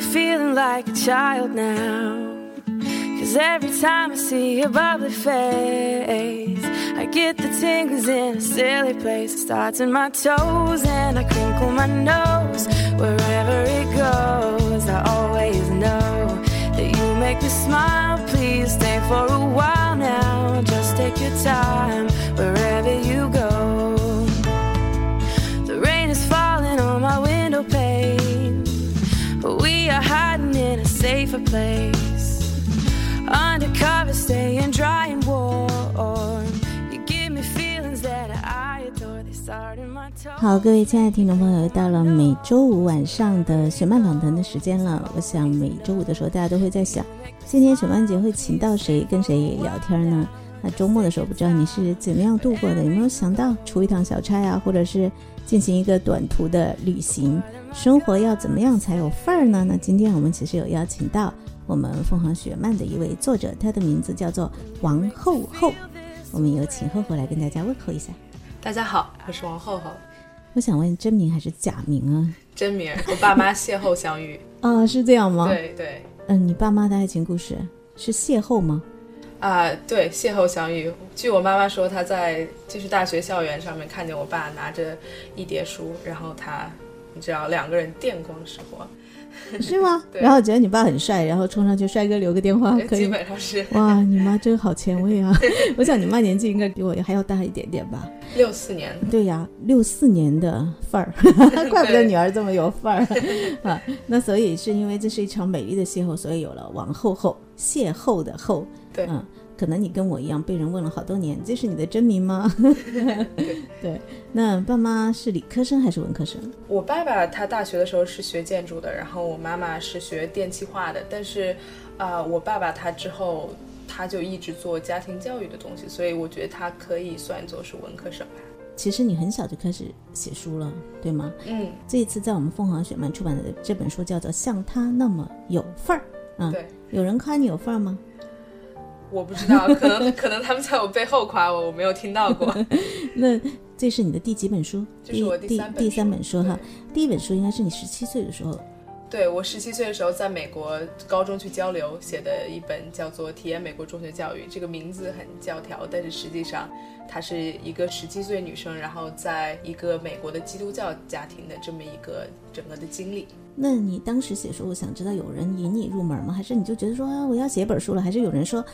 Feeling like a child now. Cause every time I see your bubbly face, I get the tingles in a silly place. It starts in my toes and I crinkle my nose. Wherever it goes, I always know that you make me smile. Please stay for a while now. Just take your time wherever you go. 好，各位亲爱的听众朋友，又到了每周五晚上的雪漫访谈的时间了。我想每周五的时候，大家都会在想，今天雪漫姐会请到谁，跟谁聊天呢？那周末的时候，不知道你是怎么样度过的？有没有想到出一趟小差啊，或者是进行一个短途的旅行？生活要怎么样才有范儿呢？那今天我们其实有邀请到我们凤凰雪漫的一位作者，他的名字叫做王厚厚。我们有请厚厚来跟大家问候一下。大家好，我是王厚厚，我想问真名还是假名啊？真名。我爸妈邂逅相遇，啊，是这样吗？，对对嗯，你爸妈的爱情故事是邂逅吗？啊、对，邂逅相遇。据我妈妈说，她在就是大学校园上面看见我爸拿着一叠书，然后他，你知道两个人电光石火，是吗？对然后觉得你爸很帅，然后冲上去，帅哥留个电话可基以。本上是哇，你妈真好前卫啊！我想你妈年纪应该比我还要大一点点吧？六四年。对呀，六四年的范儿，怪不得女儿这么有范儿啊！那所以是因为这是一场美丽的邂逅，所以有了王后后邂逅的后。对嗯，可能你跟我一样被人问了好多年，这是你的真名吗？对，那爸妈是理科生还是文科生？我爸爸他大学的时候是学建筑的，然后我妈妈是学电气化的，但是，啊、我爸爸他之后他就一直做家庭教育的东西，所以我觉得他可以算作是文科生吧。其实你很小就开始写书了，对吗？嗯，这一次在我们凤凰雪漫出版的这本书叫做《像他那么有范儿》啊，对。有人夸你有范儿吗？我不知道，可能可能他们在我背后夸我，我没有听到过。那这是你的第几本书？这是我第第三本第三本书哈。第一本书应该是你十七岁的时候，对我十七岁的时候在美国高中去交流写的一本叫做《体验美国中学教育》，这个名字很教条，但是实际上它是一个十七岁女生，然后在一个美国的基督教家庭的这么一个整个的经历。那你当时写书，我想知道有人引你入门吗？还是你就觉得说啊，我要写本书了？还是有人说，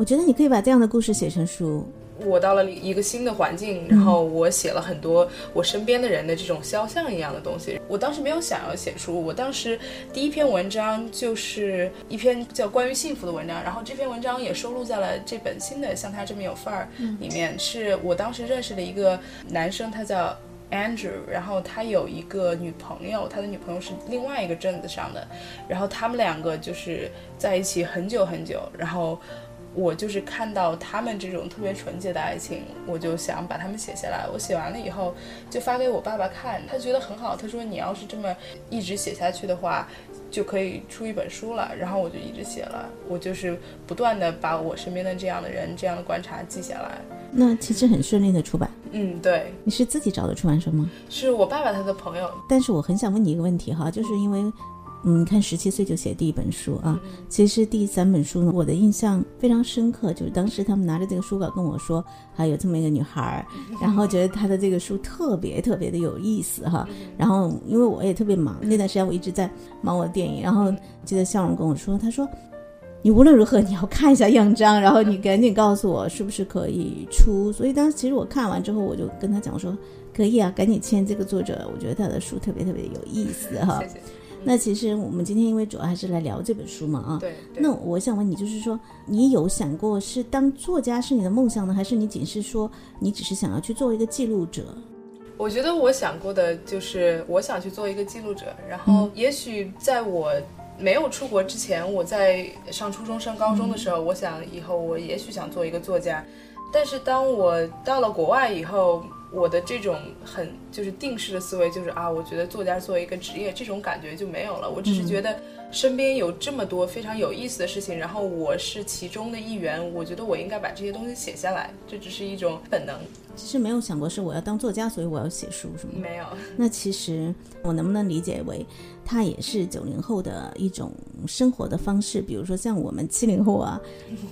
我觉得你可以把这样的故事写成书？我到了一个新的环境，然后我写了很多我身边的人的这种肖像一样的东西。我当时没有想要写书，我当时第一篇文章就是一篇叫关于幸福的文章，然后这篇文章也收录在了这本新的《像他这么有范儿》里面。是我当时认识的一个男生，他叫 Andrew，然后他有一个女朋友，他的女朋友是另外一个镇子上的，然后他们两个就是在一起很久很久，然后。我就是看到他们这种特别纯洁的爱情，我就想把他们写下来。我写完了以后，就发给我爸爸看，他觉得很好。他说：“你要是这么一直写下去的话，就可以出一本书了。”然后我就一直写了，我就是不断的把我身边的这样的人、这样的观察记下来。那其实很顺利的出版。嗯，对，你是自己找的出版社吗？是我爸爸他的朋友。但是我很想问你一个问题哈，就是因为，嗯，看十七岁就写第一本书啊，其实第三本书呢，我的印象非常深刻，就是当时他们拿着这个书稿跟我说，还有这么一个女孩儿，然后觉得她的这个书特别特别的有意思哈，然后因为我也特别忙，那段时间我一直在忙我的电影，然后记得笑容跟我说，他说。你无论如何你要看一下样章，然后你赶紧告诉我是不是可以出。所以当时其实我看完之后，我就跟他讲说，可以啊，赶紧签这个作者，我觉得他的书特别特别有意思哈。谢谢。那其实我们今天因为主要还是来聊这本书嘛啊。对。对那我想问你，就是说，你有想过是当作家是你的梦想呢，还是你仅是说你只是想要去做一个记录者？我觉得我想过的就是我想去做一个记录者，然后也许在我没有出国之前，我在上初中、上高中的时候，我想以后我也许想做一个作家，但是当我到了国外以后，我的这种很就是定式的思维就是啊，我觉得作家作为一个职业，这种感觉就没有了。我只是觉得身边有这么多非常有意思的事情，然后我是其中的一员，我觉得我应该把这些东西写下来，这只是一种本能。其实没有想过是我要当作家，所以我要写书，是吗？没有。那其实我能不能理解为，它也是九零后的一种生活的方式？比如说像我们七零后啊，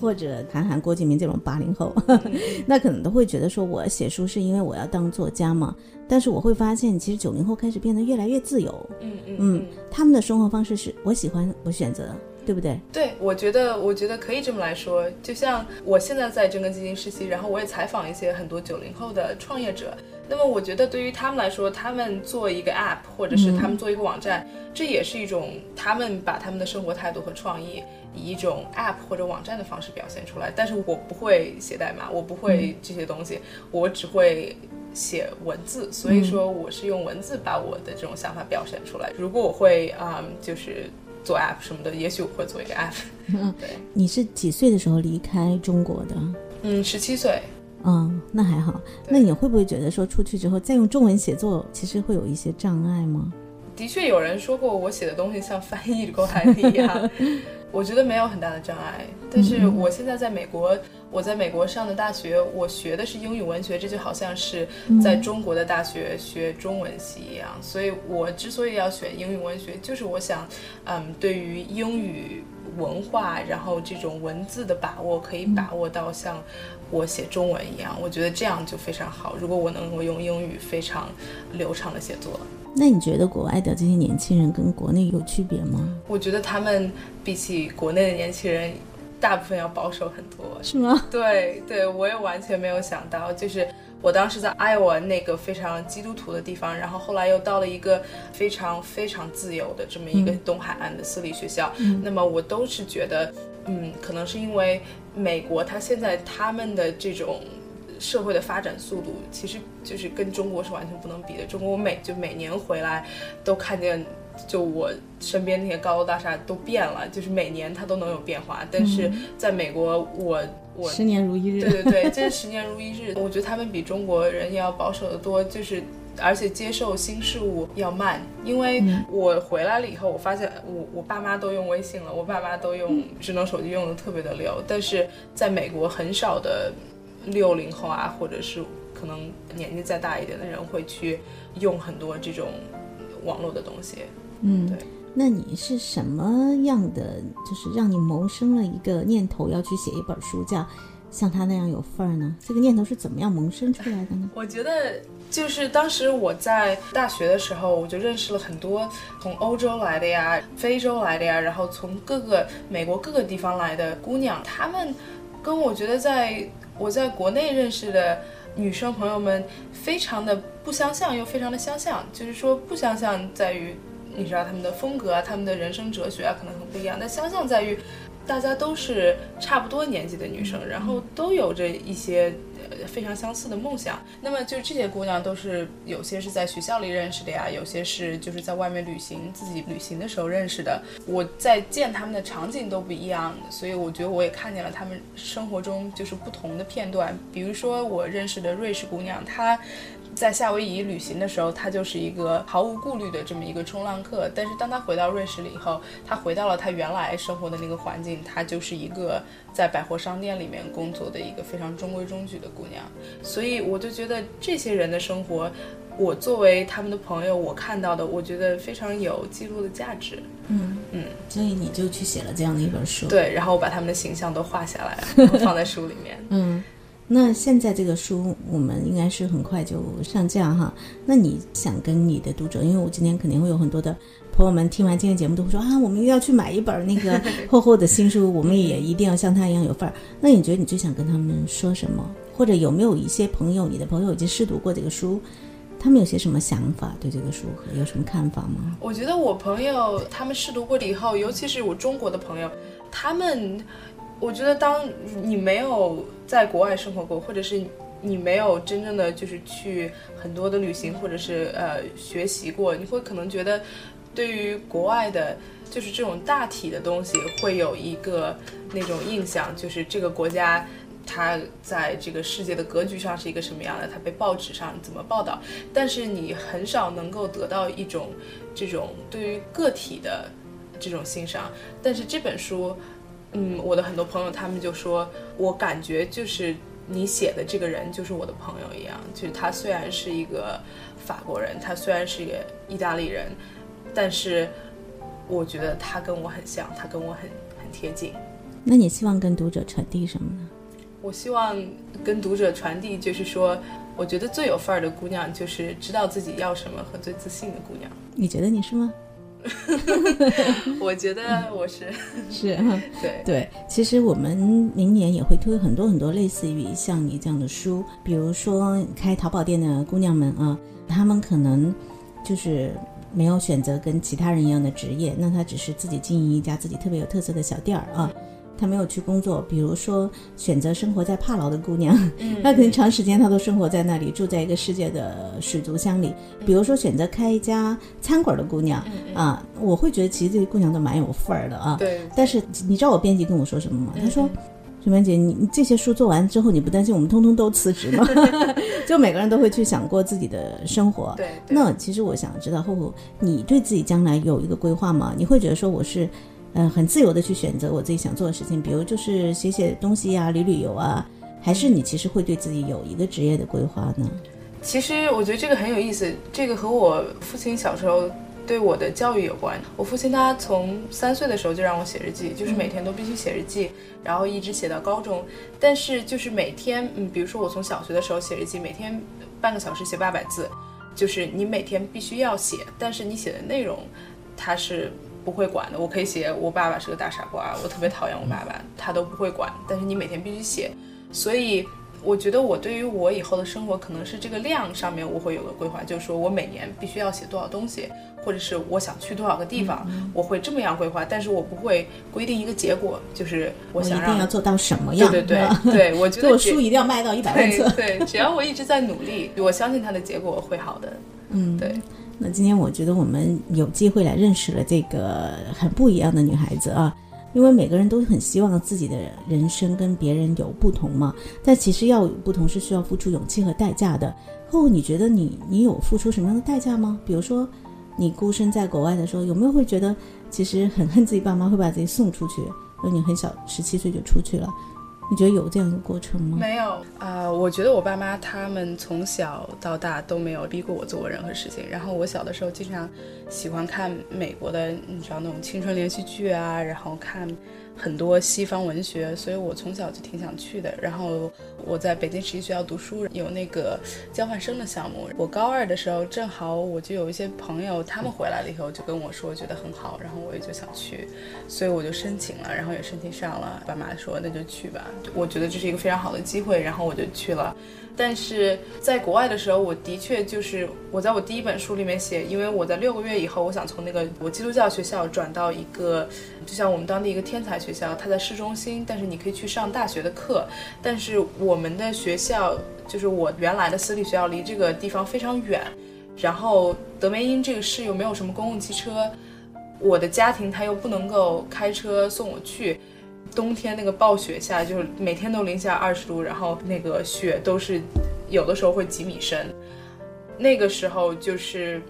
或者韩寒、郭敬明这种八零后，那可能都会觉得说，我写书是因为我要当作家嘛。但是我会发现，其实九零后开始变得越来越自由。嗯嗯嗯，他们的生活方式是我喜欢，我选择。对不对？对，我觉得，我觉得可以这么来说。就像我现在在真根基金实习，然后我也采访一些很多九零后的创业者。那么，我觉得对于他们来说，他们做一个 app，或者是他们做一个网站，这也是一种他们把他们的生活态度和创意以一种 app 或者网站的方式表现出来。但是我不会写代码，我不会这些东西，我只会写文字。所以说，我是用文字把我的这种想法表现出来。如果我会啊，就是。做 app 什么的，也许我会做一个 app。对，你是几岁的时候离开中国的？嗯，十七岁。嗯，那还好。那你会不会觉得说出去之后再用中文写作，其实会有一些障碍吗？的确有人说过我写的东西像翻译过来的一样。我觉得没有很大的障碍，但是我现在在美国，我在美国上的大学，我学的是英语文学，这就好像是在中国的大学学中文系一样。所以我之所以要选英语文学，就是我想，嗯，对于英语文化，然后这种文字的把握，可以把握到像我写中文一样。我觉得这样就非常好。如果我能够用英语非常流畅的写作。那你觉得国外的这些年轻人跟国内有区别吗？我觉得他们比起国内的年轻人，大部分要保守很多，是吗？对对，我也完全没有想到，就是我当时在艾瓦那个非常基督徒的地方，然后后来又到了一个非常非常自由的这么一个东海岸的私立学校，那么我都是觉得，嗯，可能是因为美国它现在他们的这种。社会的发展速度其实就是跟中国是完全不能比的。中国我每就每年回来，都看见就我身边那些高楼大厦都变了，就是每年它都能有变化。但是在美国，我我十年如一日。对对对，真是十年如一日。我觉得他们比中国人要保守的多，就是而且接受新事物要慢。因为我回来了以后，我发现我我爸妈都用微信了，我爸妈都用智能手机用的特别的溜，但是在美国很少的。六零后啊，或者是可能年纪再大一点的人会去用很多这种网络的东西。嗯，对。那你是什么样的，就是让你萌生了一个念头要去写一本书，叫像他那样有份儿呢？这个念头是怎么样萌生出来的呢？我觉得就是当时我在大学的时候，我就认识了很多从欧洲来的呀、非洲来的呀，然后从各个美国各个地方来的姑娘，她们跟我觉得在。我在国内认识的女生朋友们，非常的不相像，又非常的相像。就是说，不相像在于，你知道他们的风格啊，他们的人生哲学啊，可能很不一样。但相像在于，大家都是差不多年纪的女生，然后都有着一些。非常相似的梦想，那么就这些姑娘都是有些是在学校里认识的呀，有些是就是在外面旅行自己旅行的时候认识的。我在见他们的场景都不一样，所以我觉得我也看见了她们生活中就是不同的片段。比如说我认识的瑞士姑娘，她。在夏威夷旅行的时候，他就是一个毫无顾虑的这么一个冲浪客。但是当他回到瑞士了以后，他回到了他原来生活的那个环境，他就是一个在百货商店里面工作的一个非常中规中矩的姑娘。所以我就觉得这些人的生活，我作为他们的朋友，我看到的，我觉得非常有记录的价值。嗯嗯，所以你就去写了这样的一本书。对，然后我把他们的形象都画下来，放在书里面。嗯。那现在这个书我们应该是很快就上架哈。那你想跟你的读者，因为我今天肯定会有很多的朋友们听完今天节目都会说啊，我们又要去买一本那个 厚厚的新书，我们也一定要像他一样有范儿。那你觉得你最想跟他们说什么？或者有没有一些朋友，你的朋友已经试读过这个书，他们有些什么想法？对这个书盒有什么看法吗？我觉得我朋友他们试读过了以后，尤其是我中国的朋友，他们，我觉得当你没有在国外生活过，或者是你没有真正的就是去很多的旅行，或者是呃学习过，你会可能觉得对于国外的，就是这种大体的东西会有一个那种印象，就是这个国家。它在这个世界的格局上是一个什么样的？它被报纸上怎么报道？但是你很少能够得到一种这种对于个体的这种欣赏。但是这本书，嗯，我的很多朋友他们就说，我感觉就是你写的这个人就是我的朋友一样。就是他虽然是一个法国人，他虽然是一个意大利人，但是我觉得他跟我很像，他跟我很很贴近。那你希望跟读者传递什么呢？我希望跟读者传递，就是说，我觉得最有范儿的姑娘，就是知道自己要什么和最自信的姑娘。你觉得你是吗？我觉得我是 是，对对。其实我们明年也会推很多很多类似于像你这样的书，比如说开淘宝店的姑娘们啊，她们可能就是没有选择跟其他人一样的职业，那她只是自己经营一家自己特别有特色的小店儿啊。她没有去工作，比如说选择生活在帕劳的姑娘，她可能长时间她都生活在那里，住在一个世界的水族箱里。比如说选择开一家餐馆的姑娘啊，我会觉得其实这些姑娘都蛮有范儿的啊。对。但是你知道我编辑跟我说什么吗？他说：“水曼姐，你你这些书做完之后，你不担心我们通通都辞职吗？就每个人都会去想过自己的生活。对。那其实我想知道，后后你对自己将来有一个规划吗？你会觉得说我是？嗯，很自由的去选择我自己想做的事情，比如就是写写东西呀、旅旅游啊，还是你其实会对自己有一个职业的规划呢？其实我觉得这个很有意思，这个和我父亲小时候对我的教育有关。我父亲他从三岁的时候就让我写日记，就是每天都必须写日记，然后一直写到高中。但是就是每天，嗯，比如说我从小学的时候写日记，每天半个小时写八百字，就是你每天必须要写，但是你写的内容，它是。不会管的，我可以写我爸爸是个大傻瓜，我特别讨厌我爸爸，他都不会管。但是你每天必须写，所以我觉得我对于我以后的生活，可能是这个量上面我会有个规划，就是说我每年必须要写多少东西，或者是我想去多少个地方，我会这么样规划。但是我不会规定一个结果，就是我想一定要做到什么样。对对对对，我觉得我书一定要卖到一百万册。对，只要我一直在努力，我相信它的结果会好的。嗯，对。那今天我觉得我们有机会来认识了这个很不一样的女孩子啊，因为每个人都很希望自己的人生跟别人有不同嘛，但其实要有不同是需要付出勇气和代价的。后，你觉得你你有付出什么样的代价吗？比如说，你孤身在国外的时候，有没有会觉得其实很恨自己爸妈会把自己送出去？而你很小，十七岁就出去了。你觉得有这样一个过程吗？没有啊，我觉得我爸妈他们从小到大都没有逼过我做过任何事情。然后我小的时候经常喜欢看美国的，你知道那种青春连续剧啊，然后看。很多西方文学，所以我从小就挺想去的。然后我在北京实习学校读书，有那个交换生的项目。我高二的时候，正好我就有一些朋友，他们回来了以后就跟我说，觉得很好，然后我也就想去，所以我就申请了，然后也申请上了。爸妈说那就去吧，我觉得这是一个非常好的机会，然后我就去了。但是在国外的时候，我的确就是我在我第一本书里面写，因为我在六个月以后，我想从那个我基督教学校转到一个，就像我们当地一个天才学校，它在市中心，但是你可以去上大学的课。但是我们的学校，就是我原来的私立学校，离这个地方非常远，然后德梅因这个市又没有什么公共汽车，我的家庭他又不能够开车送我去。冬天那个暴雪下，就是每天都零下二十度，然后那个雪都是有的时候会几米深。那个时候就是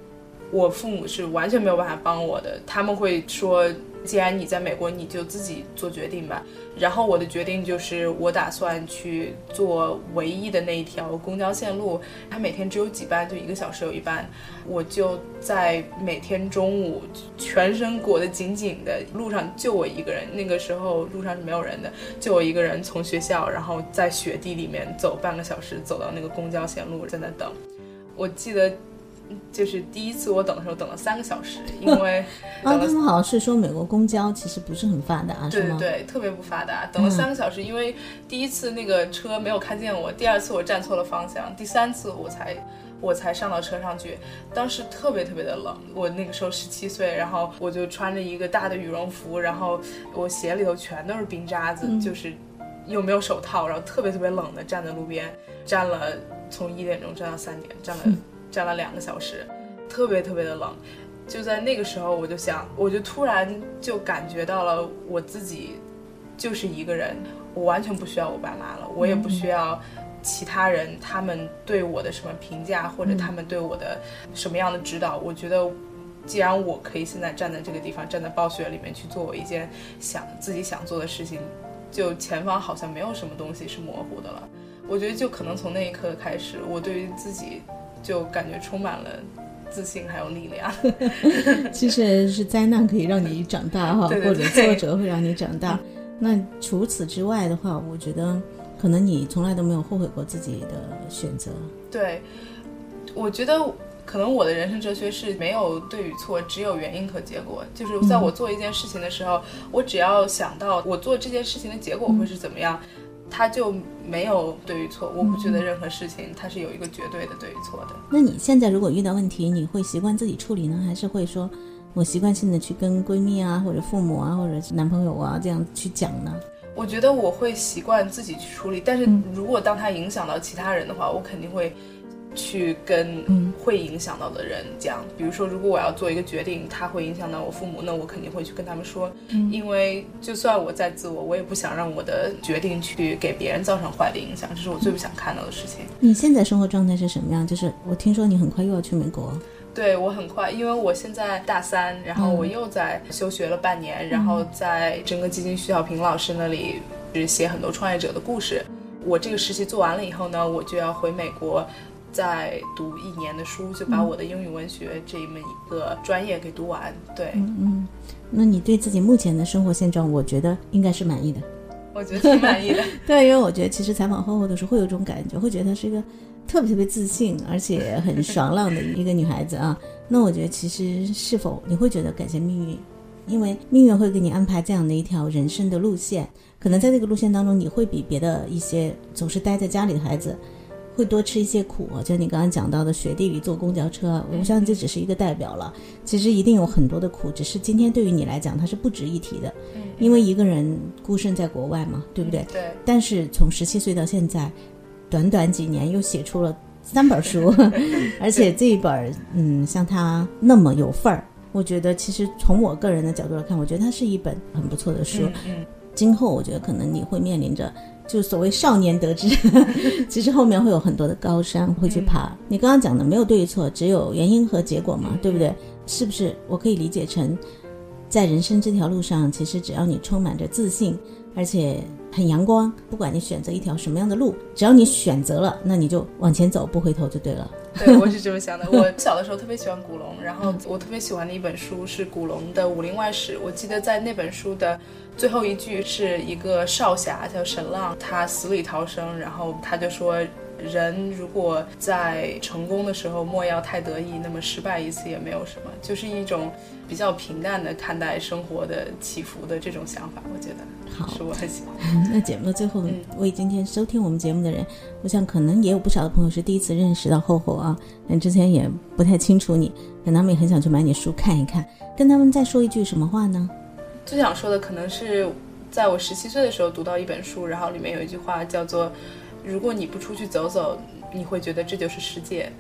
我父母是完全没有办法帮我的，他们会说。既然你在美国，你就自己做决定吧。然后我的决定就是，我打算去做唯一的那一条公交线路，它每天只有几班，就一个小时有一班。我就在每天中午，全身裹得紧紧的，路上就我一个人。那个时候路上是没有人的，就我一个人从学校，然后在雪地里面走半个小时，走到那个公交线路，在那等。我记得。就是第一次我等的时候等了三个小时，因为 啊，他们好像是说美国公交其实不是很发达，对对对，特别不发达。等了三个小时，因为第一次那个车没有看见我，第二次我站错了方向，第三次我才我才上到车上去。当时特别特别的冷，我那个时候十七岁，然后我就穿着一个大的羽绒服，然后我鞋里头全都是冰渣子，就是又没有手套，然后特别特别冷的站在路边，站了从一点钟站到三点，站了 站了两个小时，特别特别的冷。就在那个时候，我就想，我就突然就感觉到了我自己就是一个人，我完全不需要我爸妈了，我也不需要其他人他们对我的什么评价，或者他们对我的什么样的指导。我觉得，既然我可以现在站在这个地方，站在暴雪里面去做我一件想自己想做的事情，就前方好像没有什么东西是模糊的了。我觉得，就可能从那一刻开始，我对于自己就感觉充满了。自信还有力量，其实是灾难可以让你长大哈，或者挫折会让你长大。那除此之外的话，我觉得可能你从来都没有后悔过自己的选择。对，我觉得可能我的人生哲学是没有对与错，只有原因和结果。就是在我做一件事情的时候，我只要想到我做这件事情的结果会是怎么样。他就没有对与错，我不觉得任何事情它是有一个绝对的对与错的。那你现在如果遇到问题，你会习惯自己处理呢，还是会说，我习惯性的去跟闺蜜啊，或者父母啊，或者男朋友啊这样去讲呢？我觉得我会习惯自己去处理，但是如果当他影响到其他人的话，我肯定会。去跟会影响到的人讲，比如说，如果我要做一个决定，他会影响到我父母，那我肯定会去跟他们说，因为就算我再自我，我也不想让我的决定去给别人造成坏的影响，这是我最不想看到的事情。你现在生活状态是什么样？就是我听说你很快又要去美国，对我很快，因为我现在大三，然后我又在休学了半年，然后在整个基金徐小平老师那里是写很多创业者的故事。我这个实习做完了以后呢，我就要回美国。再读一年的书，就把我的英语文学这么一个专业给读完。对，嗯，那你对自己目前的生活现状，我觉得应该是满意的。我觉得挺满意的。对，因为我觉得其实采访后后的时候会有一种感觉，会觉得她是一个特别特别自信，而且很爽朗的一个女孩子啊。那我觉得其实是否你会觉得感谢命运，因为命运会给你安排这样的一条人生的路线，可能在这个路线当中，你会比别的一些总是待在家里的孩子。会多吃一些苦，就你刚刚讲到的雪地里坐公交车，我相信这只是一个代表了。其实一定有很多的苦，只是今天对于你来讲它是不值一提的，因为一个人孤身在国外嘛，对不对？对。但是从十七岁到现在，短短几年又写出了三本书，而且这一本嗯像他那么有份儿，我觉得其实从我个人的角度来看，我觉得它是一本很不错的书。嗯。今后我觉得可能你会面临着。就所谓少年得志，其实后面会有很多的高山会去爬。你刚刚讲的没有对与错，只有原因和结果嘛，对不对？是不是？我可以理解成，在人生这条路上，其实只要你充满着自信，而且很阳光，不管你选择一条什么样的路，只要你选择了，那你就往前走，不回头就对了。对，我是这么想的。我小的时候特别喜欢古龙，然后 我特别喜欢的一本书是古龙的《武林外史》。我记得在那本书的。最后一句是一个少侠叫沈浪，他死里逃生，然后他就说：人如果在成功的时候莫要太得意，那么失败一次也没有什么，就是一种比较平淡的看待生活的起伏的这种想法，我觉得好，是我很喜欢。那节目的最后，为今天收听我们节目的人，我想可能也有不少的朋友是第一次认识到厚厚啊，但之前也不太清楚你，可能他们也很想去买你书看一看，跟他们再说一句什么话呢？最想说的可能是，在我十七岁的时候读到一本书，然后里面有一句话叫做：“如果你不出去走走，你会觉得这就是世界。”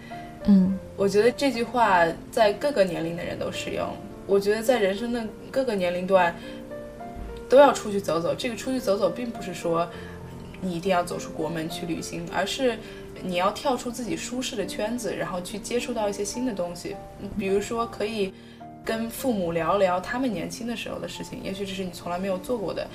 嗯，我觉得这句话在各个年龄的人都适用。我觉得在人生的各个年龄段都要出去走走。这个出去走走，并不是说你一定要走出国门去旅行，而是你要跳出自己舒适的圈子，然后去接触到一些新的东西。比如说可以。跟父母聊聊他们年轻的时候的事情，也许这是你从来没有做过的，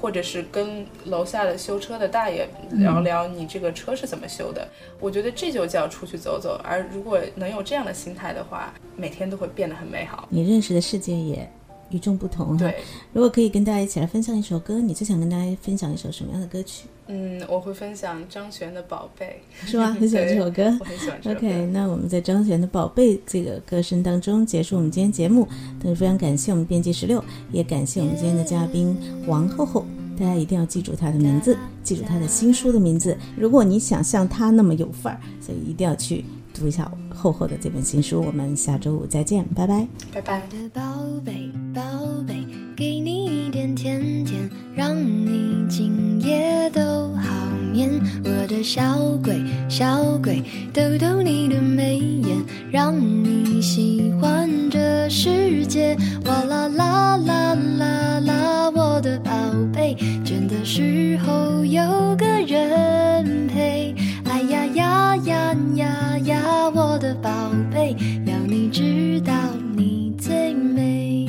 或者是跟楼下的修车的大爷聊聊你这个车是怎么修的。我觉得这就叫出去走走。而如果能有这样的心态的话，每天都会变得很美好。你认识的世界也与众不同。对，如果可以跟大家一起来分享一首歌，你最想跟大家分享一首什么样的歌曲？嗯，我会分享张悬的《宝贝》，是吗？很喜欢这首歌，我很喜欢。OK，那我们在张悬的《宝贝》这个歌声当中结束我们今天节目。但是非常感谢我们编辑十六，也感谢我们今天的嘉宾王厚厚。大家一定要记住他的名字，记住他的新书的名字。如果你想像他那么有范儿，所以一定要去。读一下厚厚的这本新书。我们下周五再见，拜拜，拜拜。我的宝贝，宝贝，给你一点甜甜，让你今夜都好眠。我的小鬼，小鬼，逗逗你的眉眼，让你喜欢这世界。哇啦啦啦啦啦，我的宝贝，倦的时候有个人陪。我的宝贝，要你知道你最美。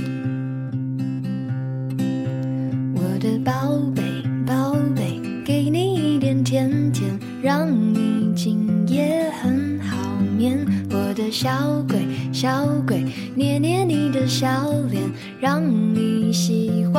我的宝贝，宝贝，给你一点甜甜，让你今夜很好眠。我的小鬼，小鬼，捏捏你的小脸，让你喜欢